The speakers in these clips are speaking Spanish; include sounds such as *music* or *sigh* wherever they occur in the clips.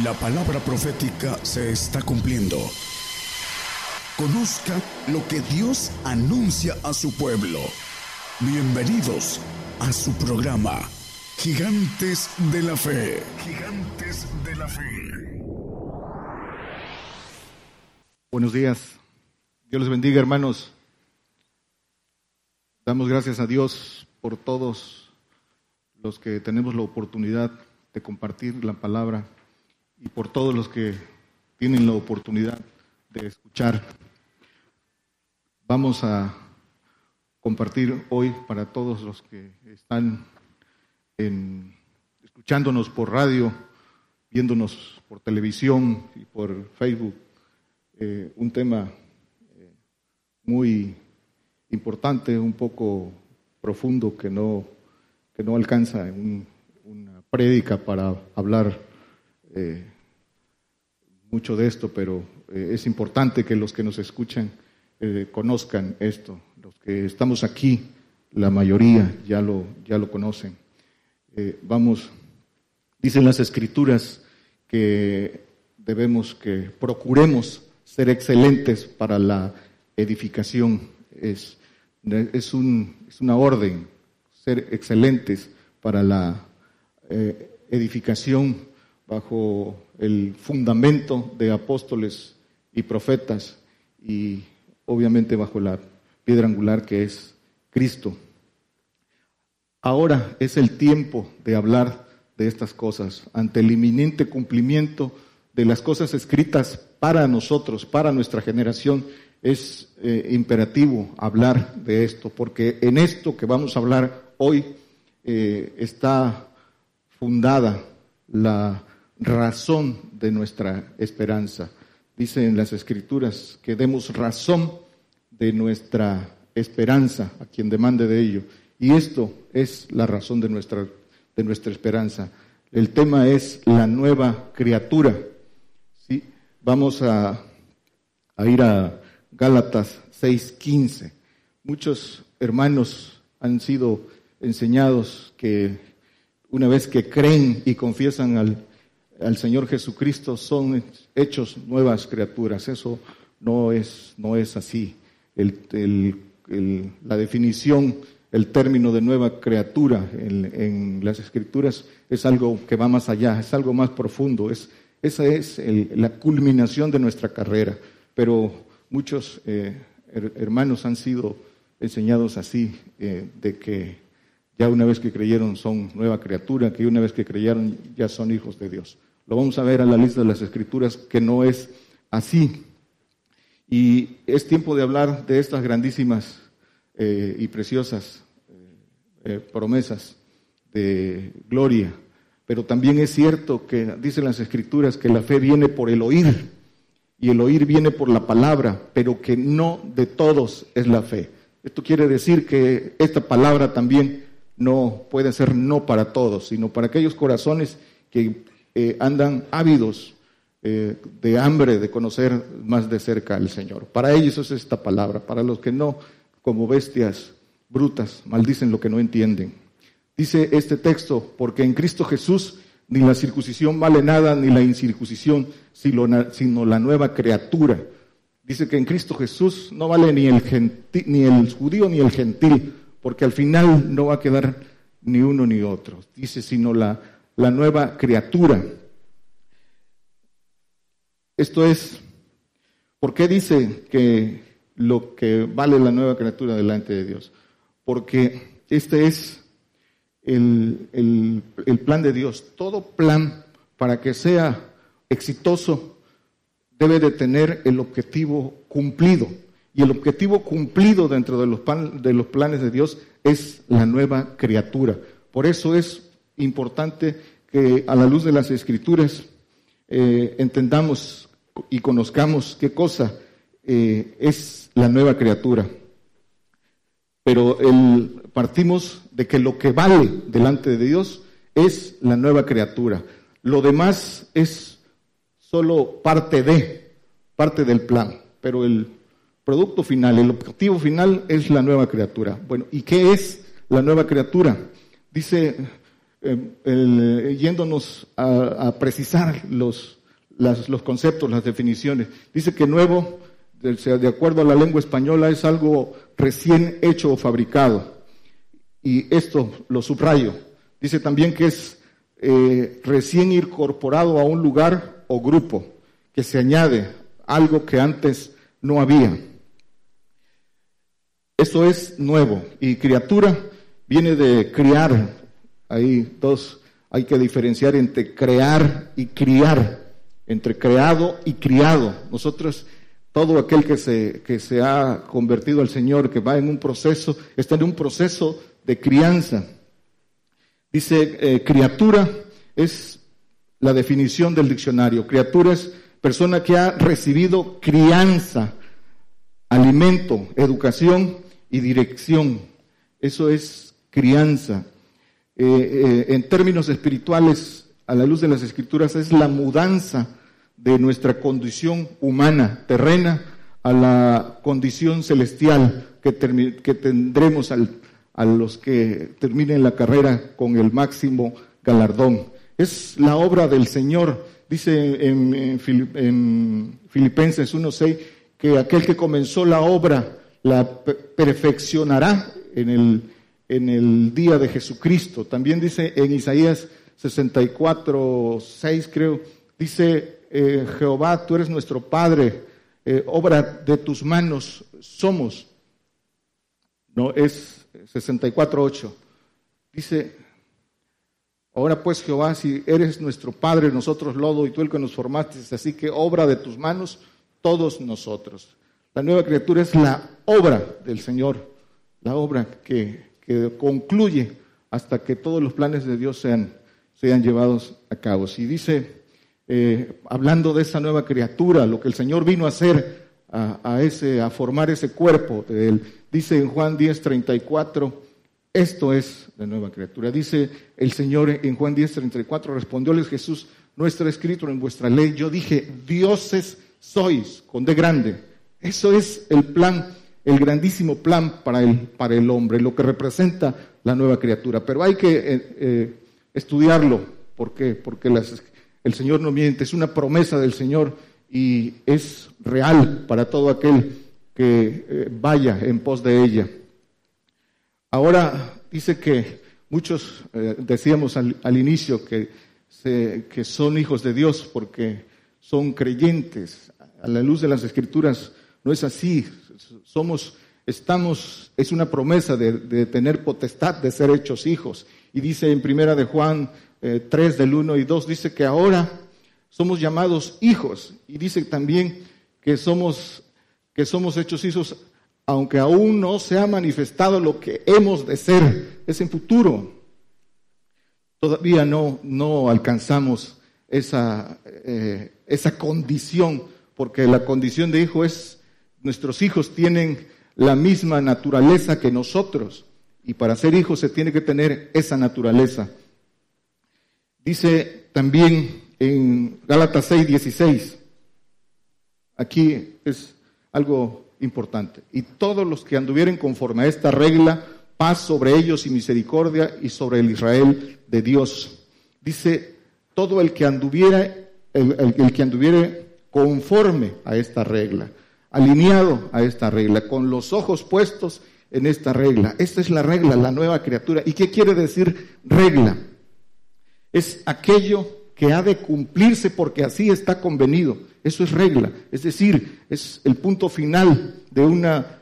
La palabra profética se está cumpliendo. Conozca lo que Dios anuncia a su pueblo. Bienvenidos a su programa, Gigantes de la Fe. Gigantes de la Fe. Buenos días. Dios les bendiga, hermanos. Damos gracias a Dios por todos los que tenemos la oportunidad de compartir la palabra y por todos los que tienen la oportunidad de escuchar. Vamos a compartir hoy para todos los que están escuchándonos por radio, viéndonos por televisión y por Facebook, eh, un tema eh, muy importante, un poco profundo que no, que no alcanza una prédica para hablar eh, mucho de esto, pero eh, es importante que los que nos escuchan eh, conozcan esto. Los que estamos aquí, la mayoría ya lo, ya lo conocen. Eh, vamos, dicen las escrituras que debemos, que procuremos ser excelentes para la edificación. Es, es, un, es una orden, ser excelentes para la edificación bajo el fundamento de apóstoles y profetas y obviamente bajo la piedra angular que es Cristo. Ahora es el tiempo de hablar de estas cosas ante el inminente cumplimiento de las cosas escritas para nosotros, para nuestra generación. Es eh, imperativo hablar de esto, porque en esto que vamos a hablar hoy eh, está fundada la razón de nuestra esperanza. Dice en las escrituras que demos razón de nuestra esperanza a quien demande de ello. Y esto es la razón de nuestra, de nuestra esperanza. El tema es la nueva criatura. ¿sí? Vamos a, a ir a Gálatas 6:15. Muchos hermanos han sido enseñados que una vez que creen y confiesan al al Señor Jesucristo son hechos nuevas criaturas. Eso no es, no es así. la definición, el término de nueva criatura en, las escrituras es algo que va más allá, es algo más profundo. Es, esa es la culminación de nuestra carrera. Pero muchos eh, hermanos han sido enseñados así, eh, de que ya una vez que creyeron son nueva criatura, que una vez que creyeron ya son hijos de Dios. Lo vamos a ver a la lista de las escrituras que no es así. Y es tiempo de hablar de estas grandísimas eh, y preciosas eh, eh, promesas de gloria. Pero también es cierto que dicen las escrituras que la fe viene por el oír y el oír viene por la palabra, pero que no de todos es la fe. Esto quiere decir que esta palabra también no puede ser no para todos, sino para aquellos corazones que eh, andan ávidos eh, de hambre de conocer más de cerca al Señor. Para ellos es esta palabra, para los que no, como bestias brutas, maldicen lo que no entienden. Dice este texto, porque en Cristo Jesús ni la circuncisión vale nada, ni la incircuncisión, sino la nueva criatura. Dice que en Cristo Jesús no vale ni el, ni el judío ni el gentil, porque al final no va a quedar ni uno ni otro. Dice, sino la la nueva criatura. Esto es, ¿por qué dice que lo que vale la nueva criatura delante de Dios? Porque este es el, el, plan de Dios. Todo plan para que sea exitoso debe de tener el objetivo cumplido. Y el objetivo cumplido dentro de los, de los planes de Dios es la nueva criatura. Por eso es importante que a la luz de las escrituras eh, entendamos y conozcamos qué cosa eh, es la nueva criatura. Pero el, partimos de que lo que vale delante de Dios es la nueva criatura. Lo demás es solo parte de, parte del plan. Pero el producto final, el objetivo final es la nueva criatura. Bueno, ¿y qué es la nueva criatura? Dice eh, yéndonos a, precisar los, los conceptos, las definiciones. Dice que nuevo, de acuerdo a la lengua española, es algo recién hecho o fabricado. Y esto lo subrayo. Dice también que es eh, recién incorporado a un lugar o grupo, que se añade algo que antes no había. Esto es nuevo. Y criatura viene de criar. Hay dos, hay que diferenciar entre crear y criar, entre creado y criado. Nosotros, todo aquel que se, que se ha convertido al Señor, que va en un proceso, está en un proceso de crianza. Dice, eh, criatura es la definición del diccionario. Criatura es persona que ha recibido crianza, alimento, educación y dirección. Eso es crianza. Eh, eh, en términos espirituales, a la luz de las escrituras, es la mudanza de nuestra condición humana, terrena, a la condición celestial que, que tendremos a los que terminen la carrera con el máximo galardón. Es la obra del Señor, dice en, Filipenses 1.6, que aquel que comenzó la obra la perfeccionará en el, en el día de Jesucristo. También dice en Isaías 64.6, creo, dice eh, Jehová, tú eres nuestro Padre, eh, obra de tus manos somos. No es 64.8. Dice, ahora pues Jehová, si eres nuestro Padre, nosotros lodo y tú el que nos formaste, así que obra de tus manos, todos nosotros. La nueva criatura es la obra del Señor, la obra que, concluye hasta que todos los planes de Dios sean, sean llevados a cabo. Si dice, eh, hablando de esa nueva criatura, lo que el Señor vino a hacer, a, ese, a formar ese cuerpo Dice en Juan 10, 34, esto es la nueva criatura. Dice el Señor en Juan 10, 34, respondióles Jesús, no está escrito en vuestra ley. Yo dije, dioses sois, con de grande. Eso es el plan, el grandísimo plan para el, para el hombre, lo que representa la nueva criatura. Pero hay que eh, eh, estudiarlo. ¿Por qué? Porque el Señor no miente, es una promesa del Señor y es real para todo aquel que eh, vaya en pos de ella. Ahora dice que muchos decíamos al, inicio que, que son hijos de Dios porque son creyentes. A la luz de las escrituras no es así. Somos, estamos, es una promesa de, tener potestad de ser hechos hijos. Y dice en primera de Juan 3 eh, del 1 y 2, dice que ahora somos llamados hijos. Y dice también que somos que somos hechos hijos, aunque aún no se ha manifestado lo que hemos de ser, es en futuro. Todavía no, no alcanzamos esa, eh, esa condición, porque la condición de hijo es, nuestros hijos tienen la misma naturaleza que nosotros, y para ser hijos se tiene que tener esa naturaleza. Dice también en Gálatas 6, 16, aquí es algo importante. Y todos los que anduvieren conforme a esta regla, paz sobre ellos y misericordia y sobre el Israel de Dios. Dice, todo el que anduviera, el, que anduviere conforme a esta regla, alineado a esta regla, con los ojos puestos en esta regla. Esta es la regla, la nueva criatura. ¿Y qué quiere decir regla? Es aquello que ha de cumplirse porque así está convenido. Eso es regla, es decir, es el punto final de una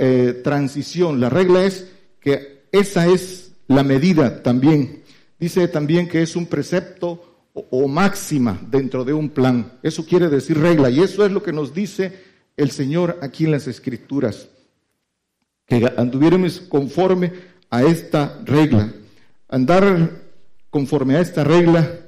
eh, transición. La regla es que esa es la medida también. Dice también que es un precepto o, o máxima dentro de un plan. Eso quiere decir regla y eso es lo que nos dice el Señor aquí en las Escrituras. Que anduviéramos conforme a esta regla. Andar conforme a esta regla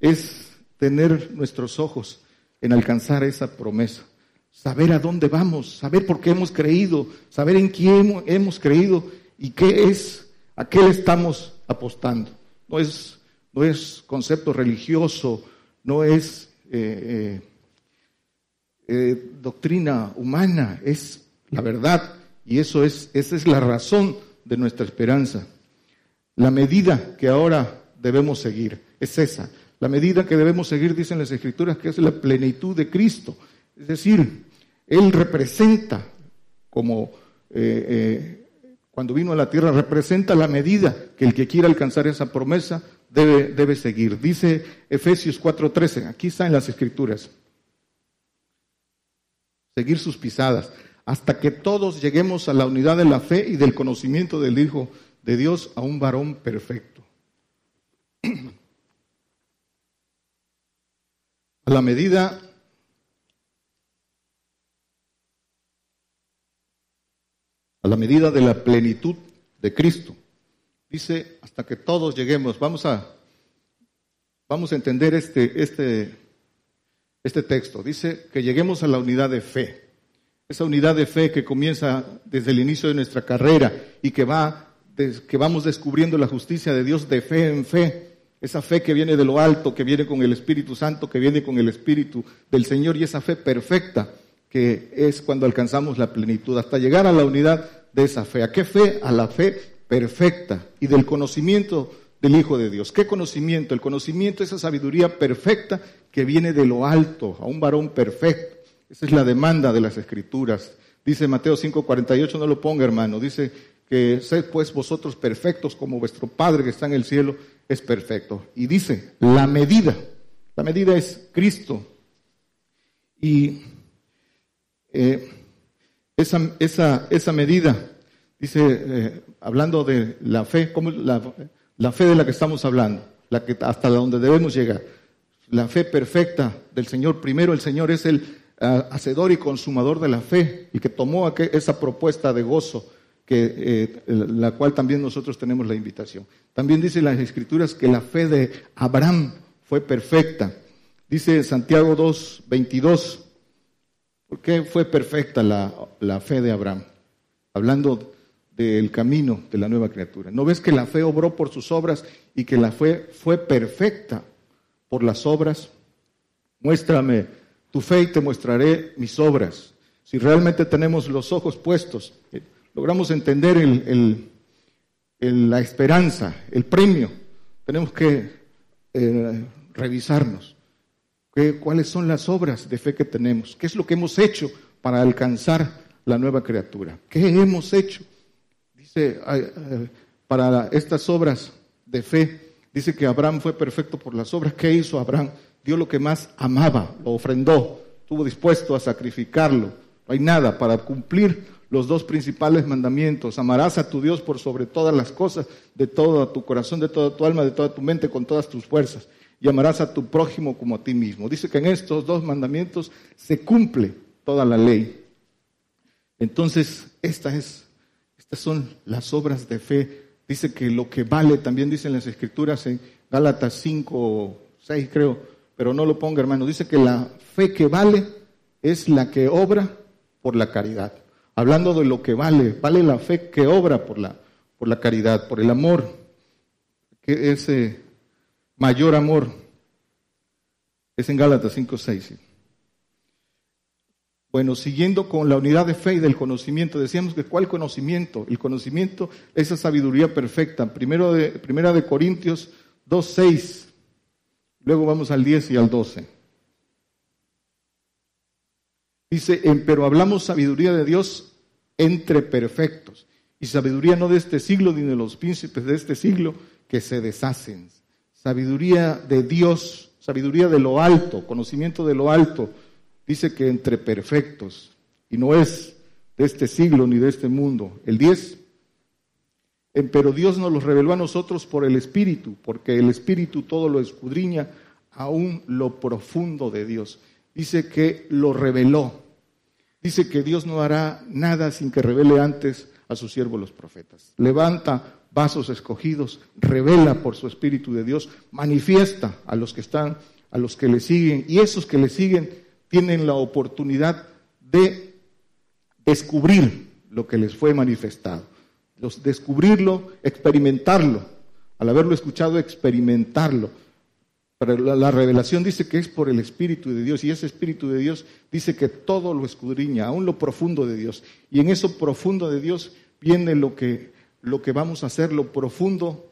es tener nuestros ojos en alcanzar esa promesa. Saber a dónde vamos, saber por qué hemos creído, saber en quién hemos creído y qué es, a qué le estamos apostando. No es, no es concepto religioso, no es eh, eh, eh, doctrina humana, es la verdad y eso es, esa es la razón de nuestra esperanza. La medida que ahora debemos seguir. Es esa. La medida que debemos seguir, dicen las Escrituras, que es la plenitud de Cristo. Es decir, Él representa, como eh, eh, cuando vino a la tierra, representa la medida que el que quiera alcanzar esa promesa debe, debe seguir. Dice Efesios 4:13, aquí está en las Escrituras. Seguir sus pisadas, hasta que todos lleguemos a la unidad de la fe y del conocimiento del Hijo de Dios, a un varón perfecto. *clears throat* A la medida a la medida de la plenitud de Cristo. Dice, hasta que todos lleguemos, vamos a, vamos a entender este, este, este texto. Dice que lleguemos a la unidad de fe. Esa unidad de fe que comienza desde el inicio de nuestra carrera y que va, que vamos descubriendo la justicia de Dios de fe en fe. Esa fe que viene de lo alto, que viene con el Espíritu Santo, que viene con el Espíritu del Señor y esa fe perfecta que es cuando alcanzamos la plenitud, hasta llegar a la unidad de esa fe. ¿A qué fe? A la fe perfecta y del conocimiento del Hijo de Dios. ¿Qué conocimiento? El conocimiento es esa sabiduría perfecta que viene de lo alto, a un varón perfecto. Esa es la demanda de las Escrituras. Dice Mateo 5:48, no lo ponga hermano, dice que sed pues vosotros perfectos como vuestro Padre que está en el cielo es perfecto. Y dice, la medida, la medida es Cristo. Y eh, esa, esa, esa, medida, dice, eh, hablando de la fe, como la, la, fe de la que estamos hablando, la que, hasta donde debemos llegar, la fe perfecta del Señor. Primero, el Señor es el uh, hacedor y consumador de la fe y que tomó esa propuesta de gozo, eh, la cual también nosotros tenemos la invitación. También dice las Escrituras que la fe de Abraham fue perfecta. Dice Santiago 2, 22, ¿Por qué fue perfecta la, fe de Abraham? Hablando del camino de la nueva criatura. ¿No ves que la fe obró por sus obras y que la fe fue perfecta por las obras? Muéstrame tu fe y te mostraré mis obras. Si realmente tenemos los ojos puestos, eh, logramos entender la esperanza, el premio, tenemos que eh, revisarnos. ¿Cuáles son las obras de fe que tenemos? ¿Qué es lo que hemos hecho para alcanzar la nueva criatura? ¿Qué hemos hecho? Dice, para estas obras de fe, dice que Abraham fue perfecto por las obras. ¿Qué hizo Abraham? Dio lo que más amaba, lo ofrendó, estuvo dispuesto a sacrificarlo. No hay nada para cumplir los dos principales mandamientos. Amarás a tu Dios por sobre todas las cosas, de todo tu corazón, de toda tu alma, de toda tu mente, con todas tus fuerzas y amarás a tu prójimo como a ti mismo. Dice que en estos dos mandamientos se cumple toda la ley. Entonces, esta es, son las obras de fe. Dice que lo que vale, también dicen las escrituras en Gálatas 5 6 creo, pero no lo ponga hermano. Dice que la fe que vale es la que obra por la caridad. Hablando de lo que vale, vale la fe que obra por la, por la caridad, por el amor, que ese mayor amor. Es en Gálatas 5, 6. Bueno, siguiendo con la unidad de fe y del conocimiento, decíamos que ¿cuál conocimiento? El conocimiento, esa sabiduría perfecta. Primero de, primera de Corintios 2, 6. Luego vamos al 10 y al 12. Dice, pero hablamos sabiduría de Dios entre perfectos. Y sabiduría no de este siglo ni de los príncipes de este siglo que se deshacen sabiduría de Dios, sabiduría de lo alto, conocimiento de lo alto, dice que entre perfectos, y no es de este siglo ni de este mundo. El 10, pero Dios nos lo reveló a nosotros por el Espíritu, porque el Espíritu todo lo escudriña, aún lo profundo de Dios. Dice que lo reveló. Dice que Dios no hará nada sin que revele antes a sus siervos los profetas. Levanta vasos escogidos, revela por su Espíritu de Dios, manifiesta a los que están, a los que le siguen, y esos que le siguen tienen la oportunidad de descubrir lo que les fue manifestado, los, descubrirlo, experimentarlo, al haberlo escuchado, experimentarlo. Pero la, la, revelación dice que es por el Espíritu de Dios y ese Espíritu de Dios dice que todo lo escudriña, aún lo profundo de Dios. Y en eso profundo de Dios viene lo que lo que vamos a hacer, lo profundo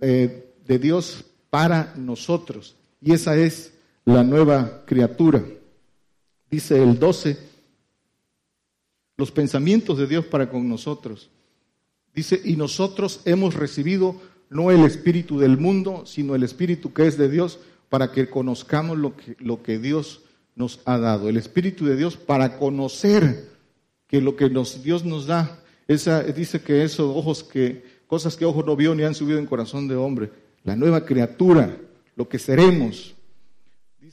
eh, de Dios para nosotros. Y esa es la nueva criatura. Dice el 12, los pensamientos de Dios para con nosotros. Dice, y nosotros hemos recibido no el espíritu del mundo, sino el espíritu que es de Dios, para que conozcamos lo que, lo que Dios nos ha dado. El espíritu de Dios para conocer que lo que nos, Dios nos da, esa, dice que esos ojos que, cosas que ojo no vio ni han subido en corazón de hombre, la nueva criatura, lo que seremos,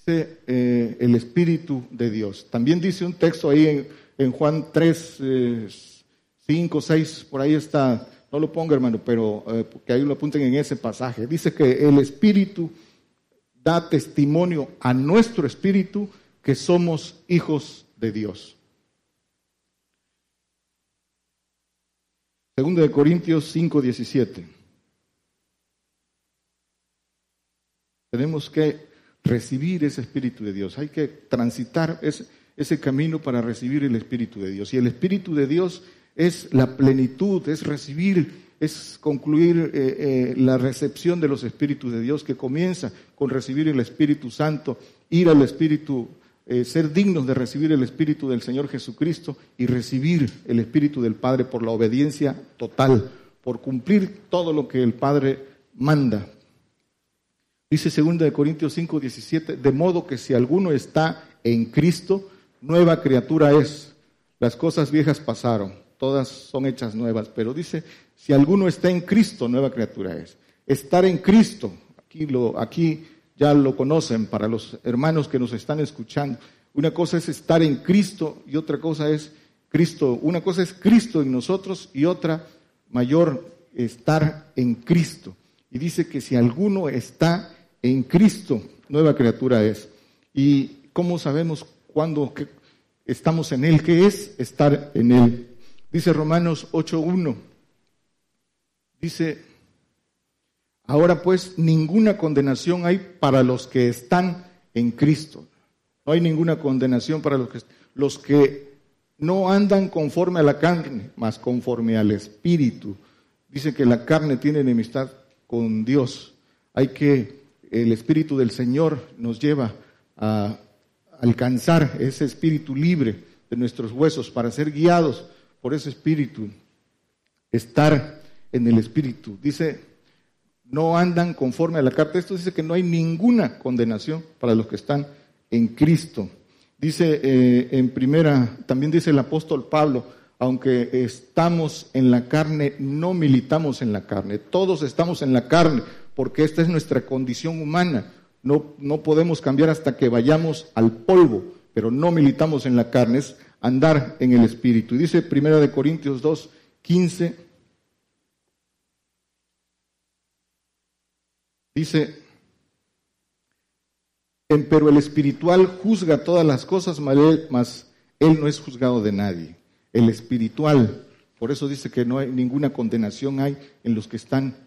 dice eh, el Espíritu de Dios. También dice un texto ahí en, Juan 3, 5, 6, por ahí está, no lo ponga hermano, pero eh, que ahí lo apunten en ese pasaje. Dice que el Espíritu da testimonio a nuestro Espíritu que somos hijos de Dios. Segundo de Corintios 5, 17. Tenemos que recibir ese Espíritu de Dios. Hay que transitar ese, ese camino para recibir el Espíritu de Dios. Y el Espíritu de Dios es la plenitud, es recibir, es concluir eh, eh, la recepción de los Espíritus de Dios que comienza con recibir el Espíritu Santo, ir al Espíritu, eh, ser dignos de recibir el Espíritu del Señor Jesucristo y recibir el Espíritu del Padre por la obediencia total, por cumplir todo lo que el Padre manda. Dice 2 Corintios 5, 17, de modo que si alguno está en Cristo, nueva criatura es. Las cosas viejas pasaron, todas son hechas nuevas, pero dice, si alguno está en Cristo, nueva criatura es. Estar en Cristo, aquí, lo, aquí ya lo conocen para los hermanos que nos están escuchando. Una cosa es estar en Cristo y otra cosa es Cristo. Una cosa es Cristo en nosotros y otra mayor estar en Cristo. Y dice que si alguno está en Cristo, nueva criatura es. ¿Y cómo sabemos cuándo estamos en Él? ¿Qué es estar en Él? Dice Romanos 8.1. Dice, ahora pues ninguna condenación hay para los que están en Cristo. No hay ninguna condenación para los que, los que no andan conforme a la carne, más conforme al Espíritu. Dice que la carne tiene enemistad con Dios. Hay que el Espíritu del Señor nos lleva a alcanzar ese espíritu libre de nuestros huesos para ser guiados por ese espíritu, estar en el espíritu. Dice, no andan conforme a la carta. Esto dice que no hay ninguna condenación para los que están en Cristo. Dice eh, en primera, también dice el apóstol Pablo, aunque estamos en la carne, no militamos en la carne. Todos estamos en la carne porque esta es nuestra condición humana. No, no podemos cambiar hasta que vayamos al polvo, pero no militamos en la carne, es andar en el Espíritu. Y dice Primera de Corintios 2, 15, dice, pero el espiritual juzga todas las cosas, mas él no es juzgado de nadie. El espiritual, por eso dice que no hay ninguna condenación hay en los que están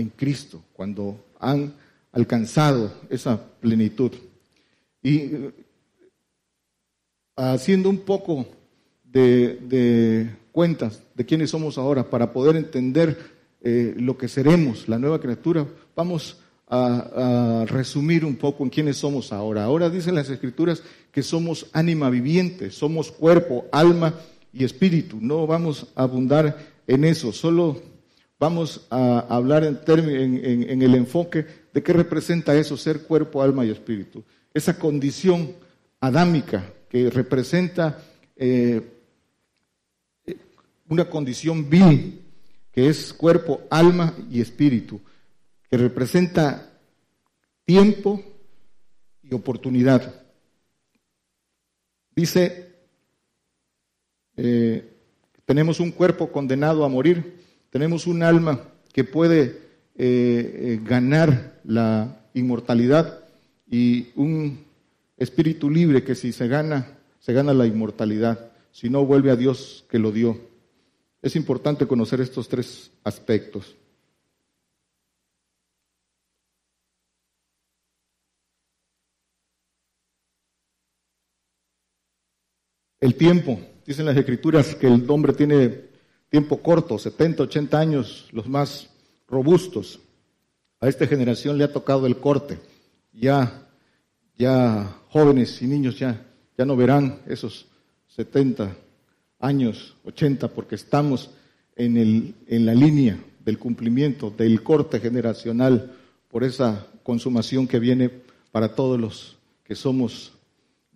en Cristo, cuando han alcanzado esa plenitud. Y eh, haciendo un poco de, cuentas de quiénes somos ahora para poder entender eh, lo que seremos, la nueva criatura, vamos a, a, resumir un poco en quiénes somos ahora. Ahora dicen las escrituras que somos ánima viviente, somos cuerpo, alma y espíritu. No vamos a abundar en eso, solo vamos a hablar en, en, el enfoque de qué representa eso, ser cuerpo, alma y espíritu. Esa condición adámica que representa eh, una condición vil, que es cuerpo, alma y espíritu, que representa tiempo y oportunidad. Dice, eh, tenemos un cuerpo condenado a morir, tenemos un alma que puede eh, eh, ganar la inmortalidad y un espíritu libre que si se gana, se gana la inmortalidad, si no vuelve a Dios que lo dio. Es importante conocer estos tres aspectos. El tiempo, dicen las escrituras que el hombre tiene tiempo corto, 70, 80 años, los más robustos. A esta generación le ha tocado el corte. Ya, ya jóvenes y niños ya, ya no verán esos 70 años, 80, porque estamos en, el, en la línea del cumplimiento del corte generacional por esa consumación que viene para todos los que somos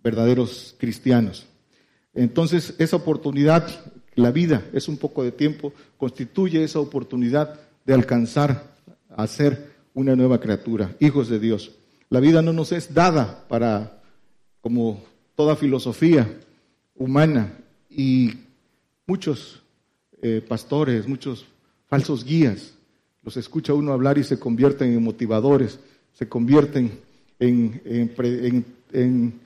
verdaderos cristianos. Entonces, esa oportunidad, la vida es un poco de tiempo, constituye esa oportunidad de alcanzar a ser una nueva criatura, hijos de Dios. La vida no nos es dada para, como toda filosofía humana, y muchos eh, pastores, muchos falsos guías, los escucha uno hablar y se convierten en motivadores, se convierten en, en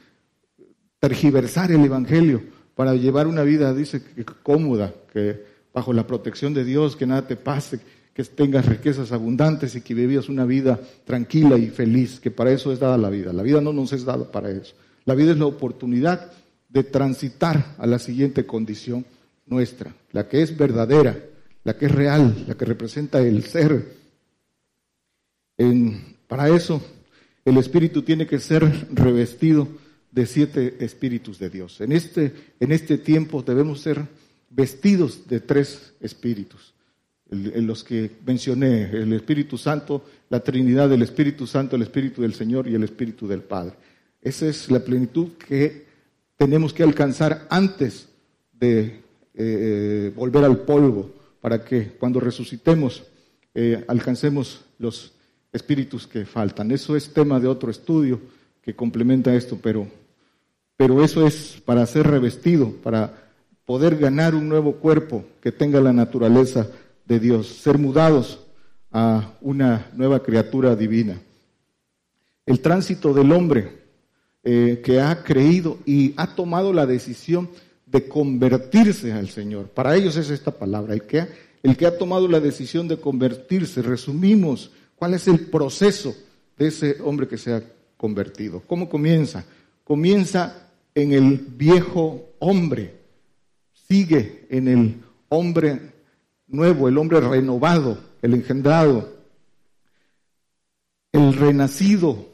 tergiversar el Evangelio para llevar una vida, dice, cómoda, que bajo la protección de Dios, que nada te pase, que tengas riquezas abundantes y que vivas una vida tranquila y feliz, que para eso es dada la vida. La vida no nos es dada para eso. La vida es la oportunidad de transitar a la siguiente condición nuestra, la que es verdadera, la que es real, la que representa el ser. para eso el espíritu tiene que ser revestido de siete espíritus de Dios. En este, en este tiempo debemos ser vestidos de tres espíritus, en los que mencioné, el Espíritu Santo, la Trinidad del Espíritu Santo, el Espíritu del Señor y el Espíritu del Padre. Esa es la plenitud que tenemos que alcanzar antes de eh, volver al polvo, para que cuando resucitemos eh, alcancemos los espíritus que faltan. Eso es tema de otro estudio que complementa esto, pero pero eso es para ser revestido, para poder ganar un nuevo cuerpo que tenga la naturaleza de Dios, ser mudados a una nueva criatura divina. El tránsito del hombre eh, que ha creído y ha tomado la decisión de convertirse al Señor. Para ellos es esta palabra, el que, el que ha tomado la decisión de convertirse. Resumimos cuál es el proceso de ese hombre que se ha convertido. ¿Cómo comienza? Comienza en el viejo hombre, sigue en el hombre nuevo, el hombre renovado, el engendrado, el renacido,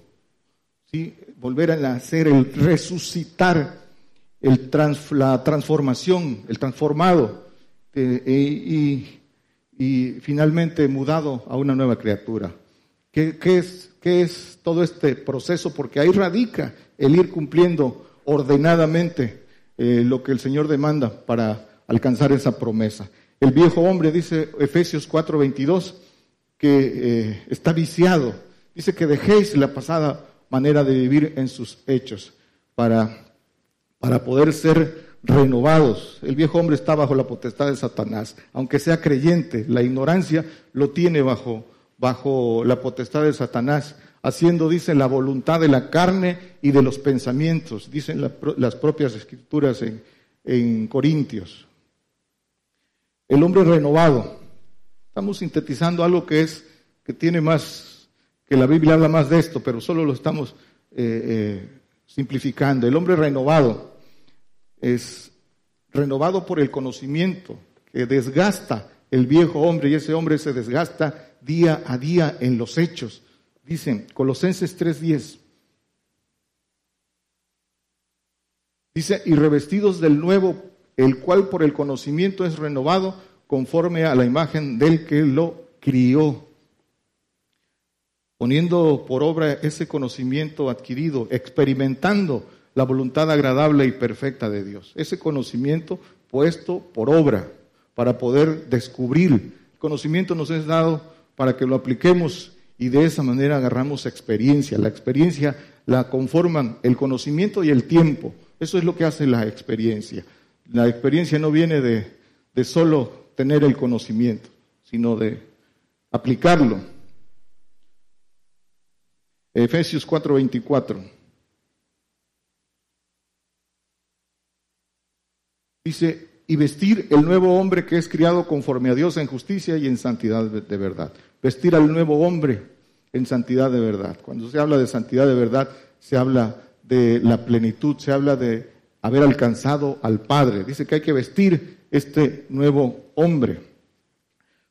¿sí? volver a nacer, el resucitar, el la transformación, el transformado eh, y, finalmente mudado a una nueva criatura. ¿Qué, es, ¿Qué es todo este proceso? Porque ahí radica el ir cumpliendo ordenadamente eh, lo que el Señor demanda para alcanzar esa promesa. El viejo hombre, dice Efesios 4:22, que eh, está viciado. Dice que dejéis la pasada manera de vivir en sus hechos para poder ser renovados. El viejo hombre está bajo la potestad de Satanás, aunque sea creyente, la ignorancia lo tiene bajo, bajo la potestad de Satanás haciendo, dice, la voluntad de la carne y de los pensamientos, dicen las propias escrituras en, en Corintios. El hombre renovado. Estamos sintetizando algo que es, que tiene más, que la Biblia habla más de esto, pero solo lo estamos eh, eh, simplificando. El hombre renovado es renovado por el conocimiento que desgasta el viejo hombre y ese hombre se desgasta día a día en los hechos Dicen Colosenses 3:10. Dice, y revestidos del nuevo, el cual por el conocimiento es renovado conforme a la imagen del que lo crió, poniendo por obra ese conocimiento adquirido, experimentando la voluntad agradable y perfecta de Dios. Ese conocimiento puesto por obra para poder descubrir. El conocimiento nos es dado para que lo apliquemos y de esa manera agarramos experiencia. La experiencia la conforman el conocimiento y el tiempo. Eso es lo que hace la experiencia. La experiencia no viene de, de solo tener el conocimiento, sino de aplicarlo. Efesios 4:24. Dice, y vestir el nuevo hombre que es criado conforme a Dios en justicia y en santidad de verdad vestir al nuevo hombre en santidad de verdad. Cuando se habla de santidad de verdad, se habla de la plenitud, se habla de haber alcanzado al Padre. Dice que hay que vestir este nuevo hombre.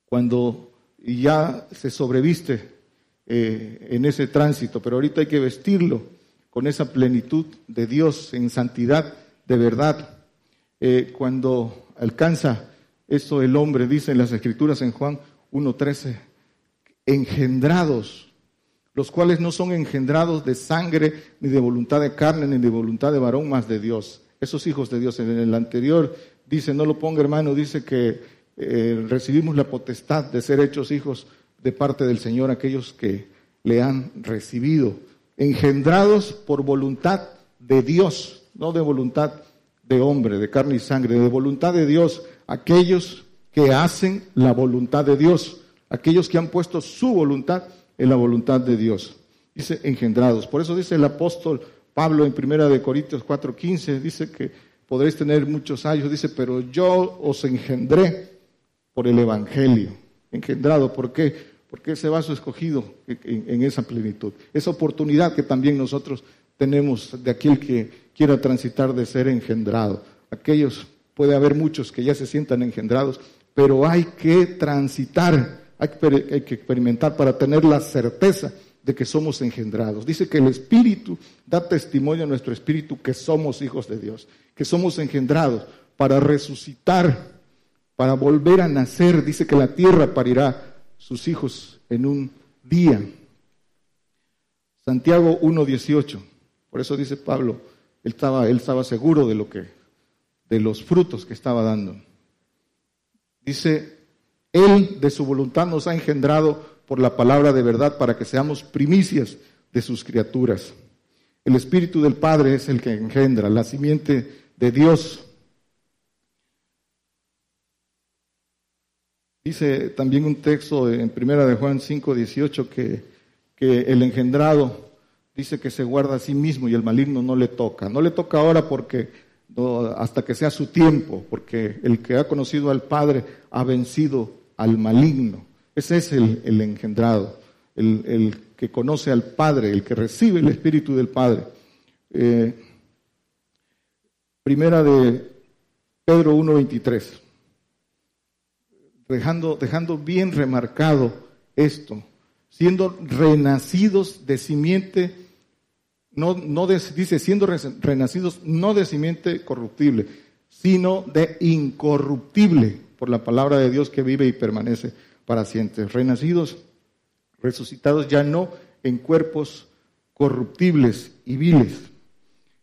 Cuando ya se sobreviste eh, en ese tránsito, pero ahorita hay que vestirlo con esa plenitud de Dios en santidad de verdad. Eh, cuando alcanza esto el hombre, dice en las escrituras en Juan 1.13, engendrados, los cuales no son engendrados de sangre, ni de voluntad de carne, ni de voluntad de varón, más de Dios. Esos hijos de Dios. En el anterior dice, no lo ponga hermano, dice que eh, recibimos la potestad de ser hechos hijos de parte del Señor, aquellos que le han recibido, engendrados por voluntad de Dios, no de voluntad de hombre, de carne y sangre, de voluntad de Dios, aquellos que hacen la voluntad de Dios, aquellos que han puesto su voluntad en la voluntad de Dios. Dice engendrados. Por eso dice el apóstol Pablo en Primera de Corintios 4:15, dice que podréis tener muchos años, dice, pero yo os engendré por el Evangelio. Engendrado, ¿por qué? Porque ese vaso escogido en, en esa plenitud. Esa oportunidad que también nosotros tenemos de aquel que quiera transitar de ser engendrado. Aquellos, puede haber muchos que ya se sientan engendrados, pero hay que transitar, hay que, experimentar para tener la certeza de que somos engendrados. Dice que el Espíritu da testimonio a nuestro Espíritu que somos hijos de Dios, que somos engendrados para resucitar, para volver a nacer. Dice que la tierra parirá sus hijos en un día. Santiago 1.18. Por eso dice Pablo, él estaba, él estaba seguro de lo que, de los frutos que estaba dando. Dice, Él de su voluntad nos ha engendrado por la palabra de verdad para que seamos primicias de sus criaturas. El Espíritu del Padre es el que engendra, la simiente de Dios. Dice también un texto en Primera de Juan 5, 18 que, que el engendrado dice que se guarda a sí mismo y el maligno no le toca. No le toca ahora porque hasta que sea su tiempo, porque el que ha conocido al Padre ha vencido al maligno. Ese es el, engendrado, el, que conoce al Padre, el que recibe el Espíritu del Padre. Eh, primera de Pedro 1.23, dejando, dejando bien remarcado esto, siendo renacidos de simiente no, no dice, siendo renacidos no de simiente corruptible, sino de incorruptible, por la palabra de Dios que vive y permanece para siempre. Renacidos, resucitados ya no en cuerpos corruptibles y viles.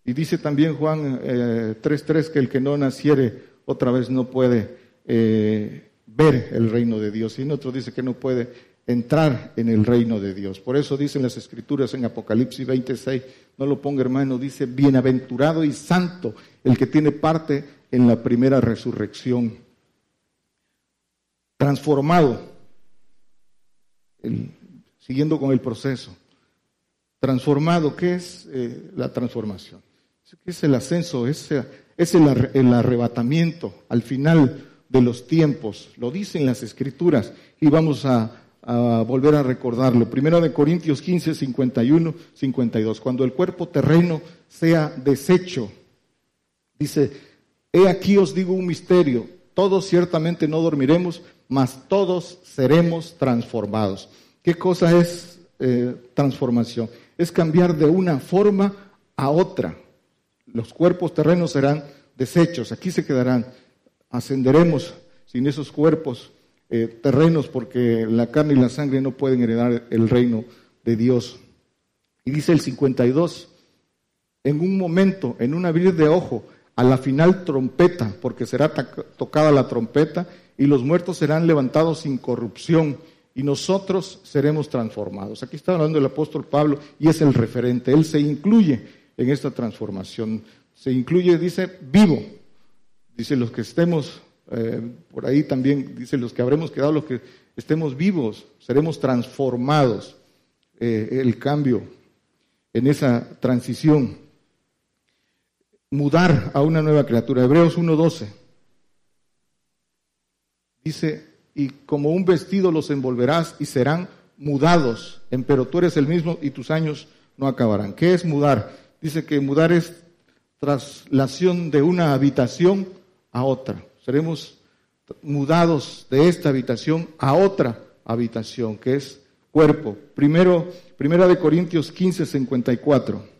Y dice también Juan 3.3 eh, que el que no naciere otra vez no puede eh, ver el reino de Dios. Y en otro dice que no puede entrar en el reino de Dios. Por eso dicen las escrituras en Apocalipsis 26, no lo ponga hermano, dice, bienaventurado y santo el que tiene parte en la primera resurrección. Transformado, siguiendo con el proceso. Transformado, ¿qué es eh, la transformación? Es el ascenso, es, es el arrebatamiento al final de los tiempos. Lo dicen las escrituras y vamos a a volver a recordarlo. Primero de Corintios 15, 51, 52. Cuando el cuerpo terreno sea deshecho, dice, he aquí os digo un misterio, todos ciertamente no dormiremos, mas todos seremos transformados. ¿Qué cosa es eh, transformación? Es cambiar de una forma a otra. Los cuerpos terrenos serán deshechos, aquí se quedarán, ascenderemos sin esos cuerpos eh, terrenos porque la carne y la sangre no pueden heredar el reino de Dios. Y dice el 52, en un momento, en un abrir de ojo, a la final trompeta, porque será tocada la trompeta y los muertos serán levantados sin corrupción y nosotros seremos transformados. Aquí está hablando el apóstol Pablo y es el referente. Él se incluye en esta transformación. Se incluye, dice, vivo. Dice, los que estemos eh, por ahí también dice, los que habremos quedado, los que estemos vivos, seremos transformados. Eh, el cambio en esa transición. Mudar a una nueva criatura. Hebreos 1.12. Dice, y como un vestido los envolverás y serán mudados, pero tú eres el mismo y tus años no acabarán. ¿Qué es mudar? Dice que mudar es traslación de una habitación a otra seremos mudados de esta habitación a otra habitación, que es cuerpo. Primero, primera de Corintios 15, 54.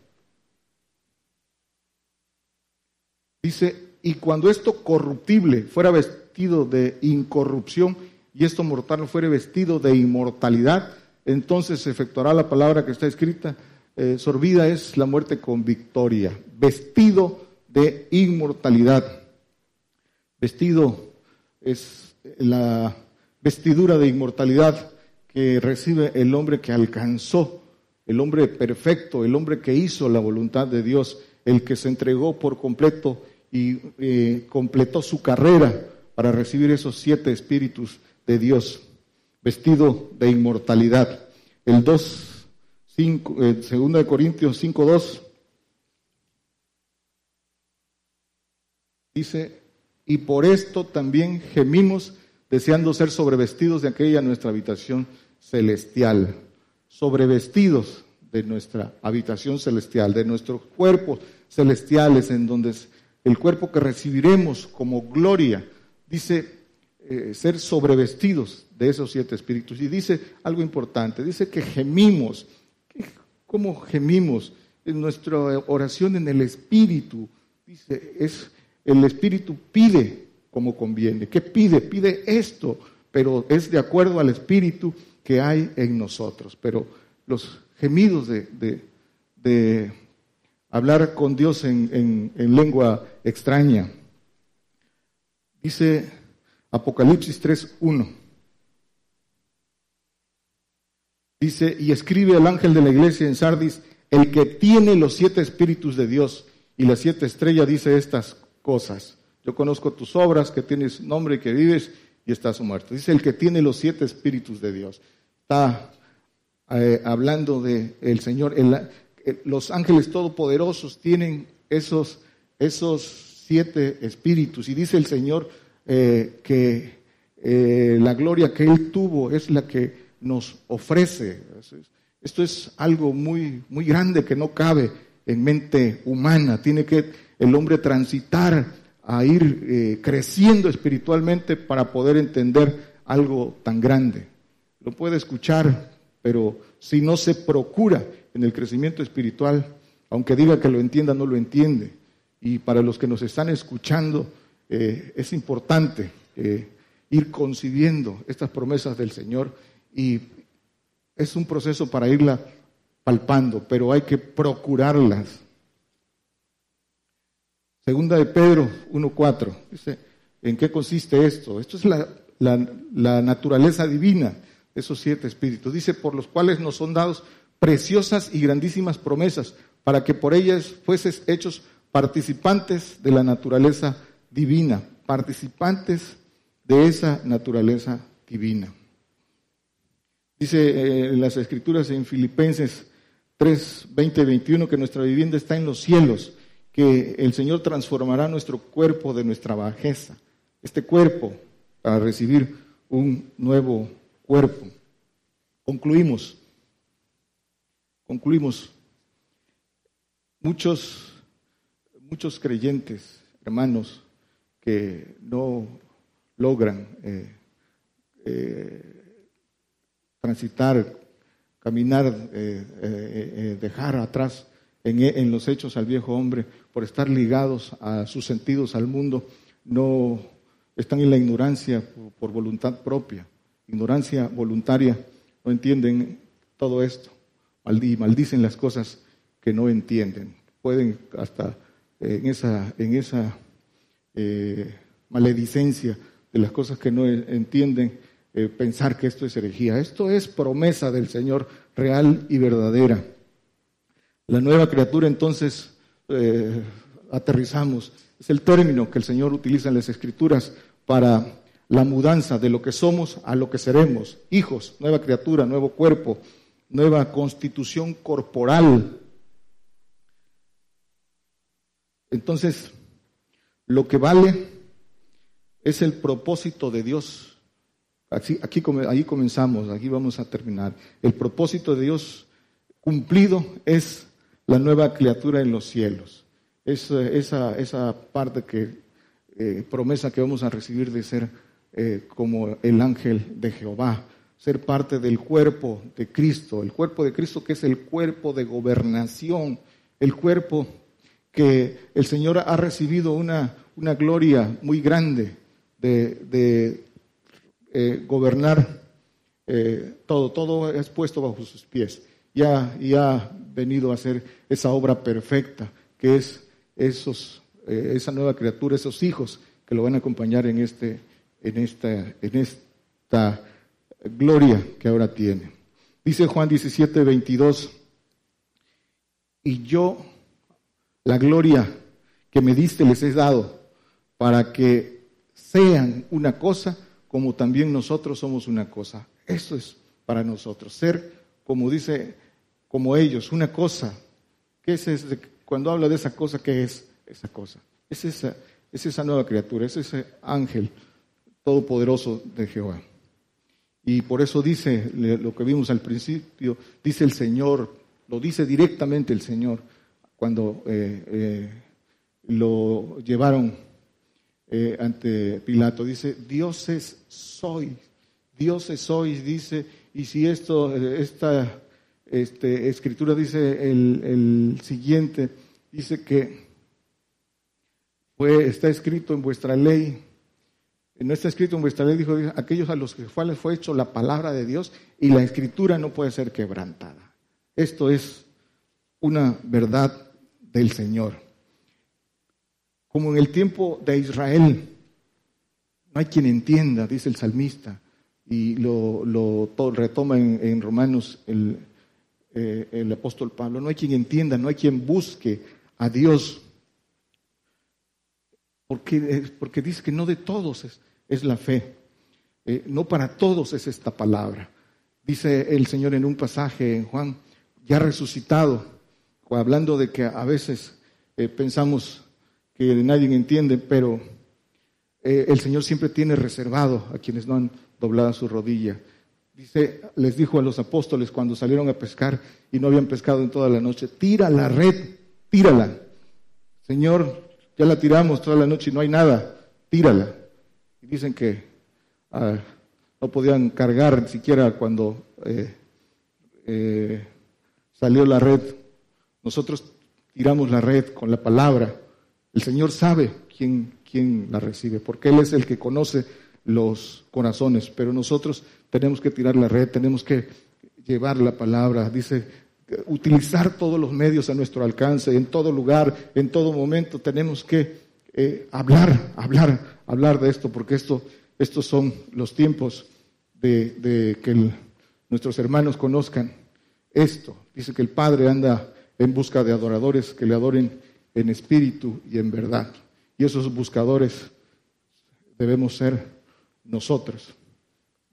Dice, y cuando esto corruptible fuera vestido de incorrupción y esto mortal fuera vestido de inmortalidad, entonces se efectuará la palabra que está escrita, eh, sorbida es la muerte con victoria, vestido de inmortalidad. Vestido es la vestidura de inmortalidad que recibe el hombre que alcanzó, el hombre perfecto, el hombre que hizo la voluntad de Dios, el que se entregó por completo y eh, completó su carrera para recibir esos siete espíritus de Dios, vestido de inmortalidad. El 2, 5, eh, de Corintios 5, 2, dice, y por esto también gemimos deseando ser sobrevestidos de aquella nuestra habitación celestial, sobrevestidos de nuestra habitación celestial, de nuestros cuerpos celestiales en donde el cuerpo que recibiremos como gloria, dice eh, ser sobrevestidos de esos siete espíritus. Y dice algo importante, dice que gemimos. ¿Cómo gemimos? En nuestra oración en el espíritu, dice, es el espíritu pide como conviene. ¿Qué pide? Pide esto, pero es de acuerdo al espíritu que hay en nosotros. Pero los gemidos de hablar con Dios en, lengua extraña. Dice Apocalipsis 3.1. Dice, y escribe al ángel de la iglesia en Sardis, el que tiene los siete espíritus de Dios y las siete estrellas dice estas cosas. Yo conozco tus obras, que tienes nombre y que vives y estás muerto. Dice el que tiene los siete espíritus de Dios. Está eh, hablando de el Señor. Eh, los ángeles todopoderosos tienen esos, esos siete espíritus. Y dice el Señor eh, que la gloria que Él tuvo es la que nos ofrece. Esto es algo muy, muy grande que no cabe en mente humana. Tiene que el hombre transitar a ir creciendo espiritualmente para poder entender algo tan grande. Lo puede escuchar, pero si no se procura en el crecimiento espiritual, aunque diga que lo entienda, no lo entiende. Y para los que nos están escuchando, eh, es importante eh, ir concibiendo estas promesas del Señor y es un proceso para irla palpando, pero hay que procurarlas. Segunda de Pedro 1.4, dice, ¿en qué consiste esto? Esto es la, naturaleza divina, esos siete espíritus. Dice, por los cuales nos son dados preciosas y grandísimas promesas, para que por ellas fueses hechos participantes de la naturaleza divina, participantes de esa naturaleza divina. Dice eh, en las escrituras en Filipenses 3, 20 21 que nuestra vivienda está en los cielos, que el Señor transformará nuestro cuerpo de nuestra bajeza, este cuerpo, para recibir un nuevo cuerpo. Concluimos. Concluimos. Muchos, muchos creyentes, hermanos, que no logran eh, eh, transitar, caminar, eh, dejar atrás en, los hechos al viejo hombre por estar ligados a sus sentidos al mundo, no están en la ignorancia por voluntad propia, ignorancia voluntaria, no entienden todo esto y maldicen las cosas que no entienden. Pueden hasta eh, en esa, en esa eh, maledicencia de las cosas que no entienden eh, pensar que esto es herejía. Esto es promesa del Señor real y verdadera. La nueva criatura entonces aterrizamos. Es el término que el Señor utiliza en las Escrituras para la mudanza de lo que somos a lo que seremos. Hijos, nueva criatura, nuevo cuerpo, nueva constitución corporal. Entonces, lo que vale es el propósito de Dios. Aquí, aquí, comenzamos, aquí vamos a terminar. El propósito de Dios cumplido es la nueva criatura en los cielos. Es, esa, esa parte que, eh, promesa que vamos a recibir de ser eh, como el ángel de Jehová, ser parte del cuerpo de Cristo, el cuerpo de Cristo que es el cuerpo de gobernación, el cuerpo que el Señor ha recibido una, una gloria muy grande de, eh, gobernar todo, todo es puesto bajo sus pies. Ya, ya venido a hacer esa obra perfecta, que es esos, eh, esa nueva criatura, esos hijos que lo van a acompañar en, este, en, esta, en esta gloria que ahora tiene. Dice Juan 17, 22, y yo la gloria que me diste les he dado para que sean una cosa como también nosotros somos una cosa. Eso es para nosotros, ser, como dice, como ellos, una cosa. ¿Qué es ese? Cuando habla de esa cosa, ¿qué es esa cosa? Es esa, es esa nueva criatura, es ese ángel todopoderoso de Jehová. Y por eso dice lo que vimos al principio, dice el Señor, lo dice directamente el Señor cuando eh, eh, lo llevaron eh, ante Pilato. Dice, dioses sois, dioses sois, dice, y si esto, esta este, escritura dice el, siguiente, dice que está escrito en vuestra ley, no está escrito en vuestra ley, dijo, aquellos a los fue, fue hecho la palabra de Dios y la escritura no puede ser quebrantada. Esto es una verdad del Señor. Como en el tiempo de Israel, no hay quien entienda, dice el salmista, y lo, retoma en, Romanos el, eh, el apóstol Pablo, no hay quien entienda, no hay quien busque a Dios, porque, eh, porque dice que no de todos es, la fe, eh, no para todos es esta palabra. Dice el Señor en un pasaje en Juan, ya resucitado, hablando de que a veces pensamos que nadie entiende, pero el Señor siempre tiene reservado a quienes no han doblado su rodilla. Dice, les dijo a los apóstoles cuando salieron a pescar y no habían pescado en toda la noche, tira la red, tírala. Señor, ya la tiramos toda la noche y no hay nada, tírala. Y dicen que ah, no podían cargar siquiera cuando eh, salió la red nosotros tiramos la red con la palabra. El Señor sabe quién, quién la recibe, porque Él es el que conoce los corazones, pero nosotros tenemos que tirar la red, tenemos que llevar la palabra, dice, utilizar todos los medios a nuestro alcance, en todo lugar, en todo momento, tenemos que eh, hablar, hablar, hablar de esto, porque esto, estos son los tiempos de, que nuestros hermanos conozcan esto. Dice que el Padre anda en busca de adoradores que le adoren en espíritu y en verdad. Y esos buscadores debemos ser nosotros.